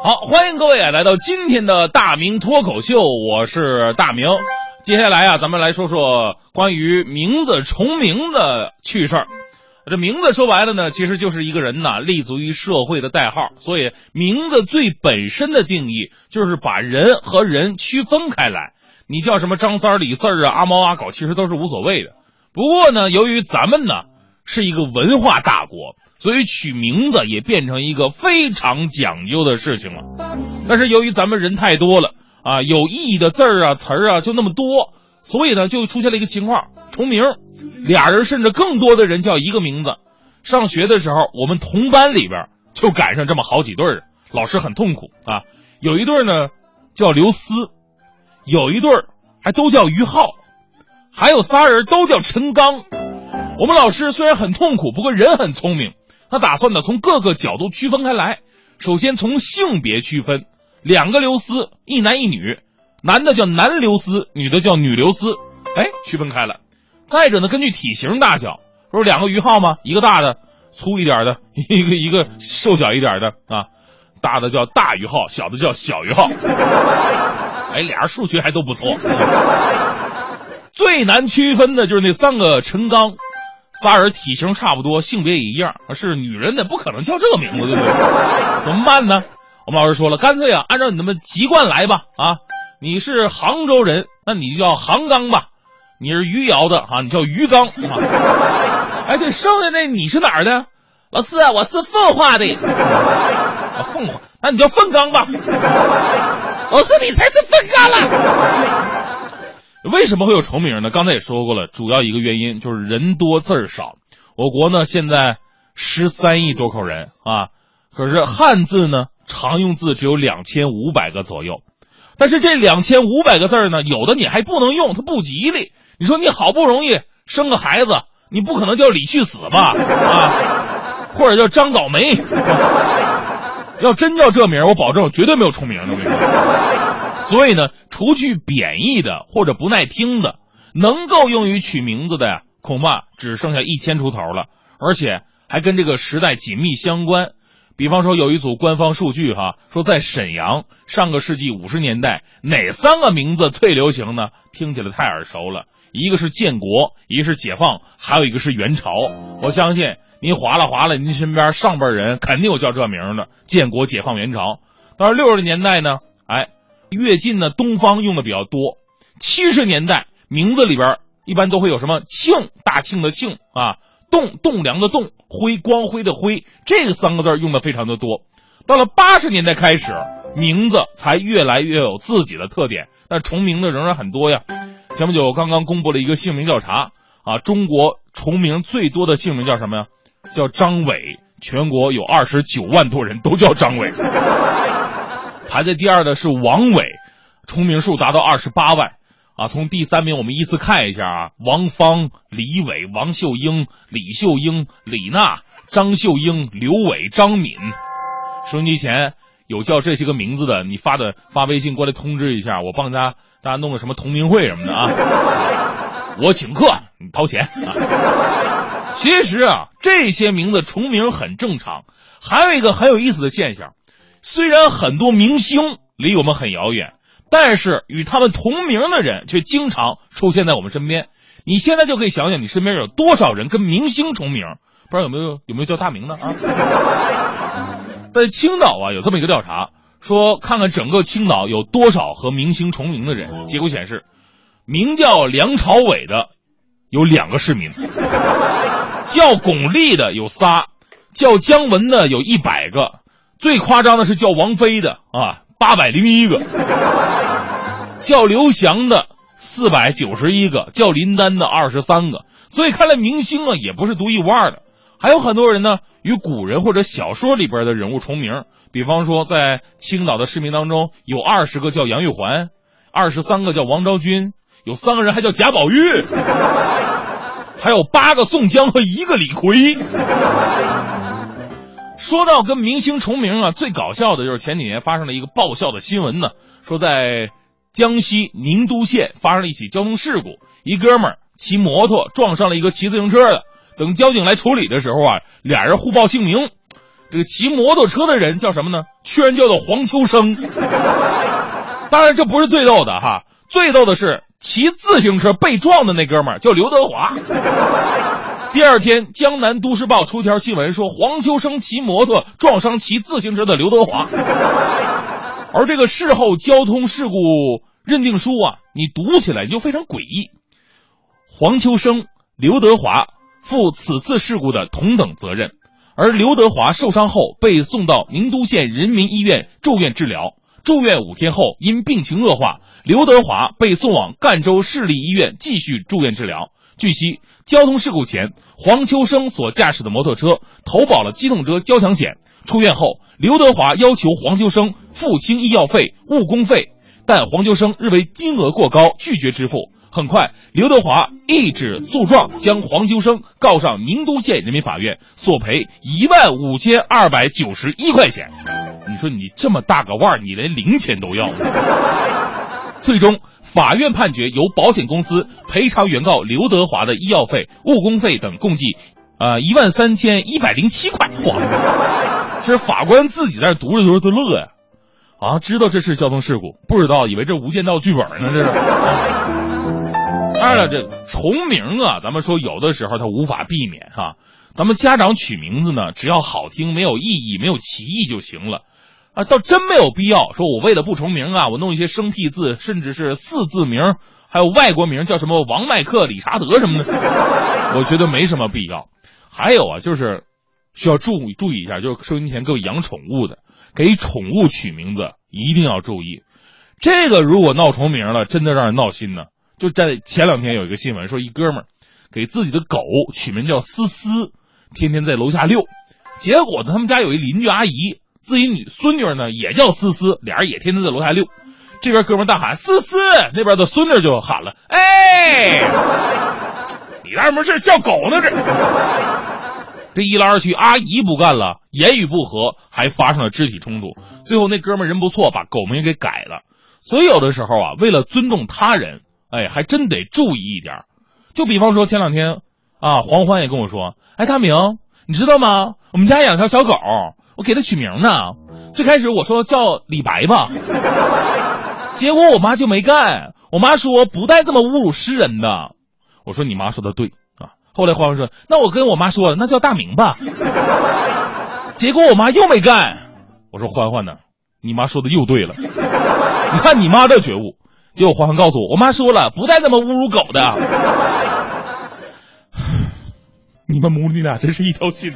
好，欢迎各位啊，来到今天的大明脱口秀，我是大明。接下来啊，咱们来说说关于名字重名的趣事儿。这名字说白了呢，其实就是一个人呐立足于社会的代号。所以名字最本身的定义就是把人和人区分开来。你叫什么张三、李四啊、阿猫阿狗，其实都是无所谓的。不过呢，由于咱们呢是一个文化大国，所以取名字也变成一个非常讲究的事情了。但是由于咱们人太多了啊，有意义的字儿啊、词儿啊就那么多，所以呢就出现了一个情况：重名。俩人甚至更多的人叫一个名字。上学的时候，我们同班里边就赶上这么好几对儿，老师很痛苦啊。有一对儿呢叫刘思，有一对儿还都叫于浩，还有仨人都叫陈刚。我们老师虽然很痛苦，不过人很聪明，他打算呢从各个角度区分开来。首先从性别区分，两个刘思，一男一女，男的叫男刘思，女的叫女刘思，哎，区分开了。再者呢，根据体型大小，不是两个于浩吗？一个大的，粗一点的，一个一个瘦小一点的啊，大的叫大于浩，小的叫小于浩。哎，俩人数学还都不错。最难区分的就是那三个陈刚，仨人体型差不多，性别也一样，是女人的，不可能叫这个名字，对不对？怎么办呢？我们老师说了，干脆啊，按照你那么籍贯来吧。啊，你是杭州人，那你就叫杭刚吧。你是余姚的啊，你叫余刚。哎，对，剩下那你是哪儿的？老师，我是奉化的。奉化，那你叫奉刚吧。老师，你才是奉刚了。为什么会有重名呢？刚才也说过了，主要一个原因就是人多字儿少。我国呢现在十三亿多口人啊，可是汉字呢常用字只有两千五百个左右。但是这两千五百个字呢，有的你还不能用，它不吉利。你说你好不容易生个孩子，你不可能叫李去死吧？啊，或者叫张倒霉。要真叫这名，我保证绝对没有重名的。所以呢，除去贬义的或者不耐听的，能够用于取名字的呀，恐怕只剩下一千出头了，而且还跟这个时代紧密相关。比方说，有一组官方数据哈，说在沈阳上个世纪五十年代，哪三个名字最流行呢？听起来太耳熟了。一个是建国，一个是解放，还有一个是元朝。我相信您划拉划拉，您身边上辈人肯定有叫这名的。建国、解放、元朝。到六十年代呢，哎，越晋呢，东方用的比较多。七十年代名字里边一般都会有什么庆，大庆的庆啊，栋栋梁的栋，辉光辉的辉，这三个字用的非常的多。到了八十年代开始，名字才越来越有自己的特点，但重名的仍然很多呀。前不久刚刚公布了一个姓名调查啊，中国重名最多的姓名叫什么呀？叫张伟，全国有二十九万多人都叫张伟。排在第二的是王伟，重名数达到二十八万啊。从第三名我们依次看一下啊，王芳、李伟、王秀英、李秀英、李娜、张秀英、刘伟、张敏。收音机前。有叫这些个名字的，你发的发微信过来通知一下，我帮大家大家弄个什么同名会什么的啊，我请客，你掏钱。其实啊，这些名字重名很正常。还有一个很有意思的现象，虽然很多明星离我们很遥远，但是与他们同名的人却经常出现在我们身边。你现在就可以想想，你身边有多少人跟明星重名？不知道有没有有没有叫大名的啊？在青岛啊，有这么一个调查，说看看整个青岛有多少和明星重名的人。结果显示，名叫梁朝伟的有两个市民，叫巩俐的有仨，叫姜文的有一百个，最夸张的是叫王菲的啊，八百零一个，叫刘翔的四百九十一个，叫林丹的二十三个。所以看来明星啊，也不是独一无二的。还有很多人呢，与古人或者小说里边的人物重名。比方说，在青岛的市民当中，有二十个叫杨玉环，二十三个叫王昭君，有三个人还叫贾宝玉，还有八个宋江和一个李逵。说到跟明星重名啊，最搞笑的就是前几年发生了一个爆笑的新闻呢，说在江西宁都县发生了一起交通事故，一哥们儿骑摩托撞上了一个骑自行车的。等交警来处理的时候啊，俩人互报姓名，这个骑摩托车的人叫什么呢？居然叫做黄秋生。当然，这不是最逗的哈，最逗的是骑自行车被撞的那哥们儿叫刘德华。第二天，《江南都市报》出一条新闻说，黄秋生骑摩托撞伤骑自行车的刘德华。而这个事后交通事故认定书啊，你读起来就非常诡异。黄秋生、刘德华负此次事故的同等责任，而刘德华受伤后被送到宁都县人民医院住院治疗，住院五天后因病情恶化，刘德华被送往赣州市立医院继续住院治疗。据悉，交通事故前，黄秋生所驾驶的摩托车投保了机动车交强险。出院后，刘德华要求黄秋生付清医药费、误工费，但黄秋生认为金额过高，拒绝支付。很快，刘德华一纸诉状将黄秋生告上宁都县人民法院，索赔一万五千二百九十一块钱。你说你这么大个腕，你连零钱都要？最终，法院判决由保险公司赔偿原告刘德华的医药费、误工费等共计，呃一万三千一百零七块。哇！这法官自己在那读着读着都乐呀，啊，知道这是交通事故，不知道以为这《无间道》剧本呢，这是。当然了，这重名啊，咱们说有的时候它无法避免哈。咱们家长取名字呢，只要好听、没有意义、没有歧义就行了，啊，倒真没有必要说我为了不重名啊，我弄一些生僻字，甚至是四字名，还有外国名叫什么王麦克、理查德什么的，我觉得没什么必要。还有啊，就是。需要注注意一下，就是收音前各位养宠物的，给宠物取名字一定要注意。这个如果闹重名了，真的让人闹心呢。就在前两天有一个新闻，说一哥们儿给自己的狗取名叫思思，天天在楼下遛。结果呢，他们家有一邻居阿姨，自己女孙女呢也叫思思，俩人也天天在楼下遛。这边哥们大喊思思，那边的孙女就喊了：“哎，你干什么事叫狗呢？这。”这一来二去，阿姨不干了，言语不合，还发生了肢体冲突。最后那哥们人不错，把狗名给改了。所以有的时候啊，为了尊重他人，哎，还真得注意一点。就比方说前两天啊，黄欢也跟我说：“哎，大明，你知道吗？我们家养条小狗，我给他取名呢。最开始我说叫李白吧，结果我妈就没干。我妈说不带这么侮辱诗人的。我说你妈说的对啊。”后来欢欢说：“那我跟我妈说，那叫大明吧。”结果我妈又没干。我说：“欢欢呢？你妈说的又对了。你看你妈这觉悟。”结果欢欢告诉我：“我妈说了，不带那么侮辱狗的。”你们母女俩真是一条心。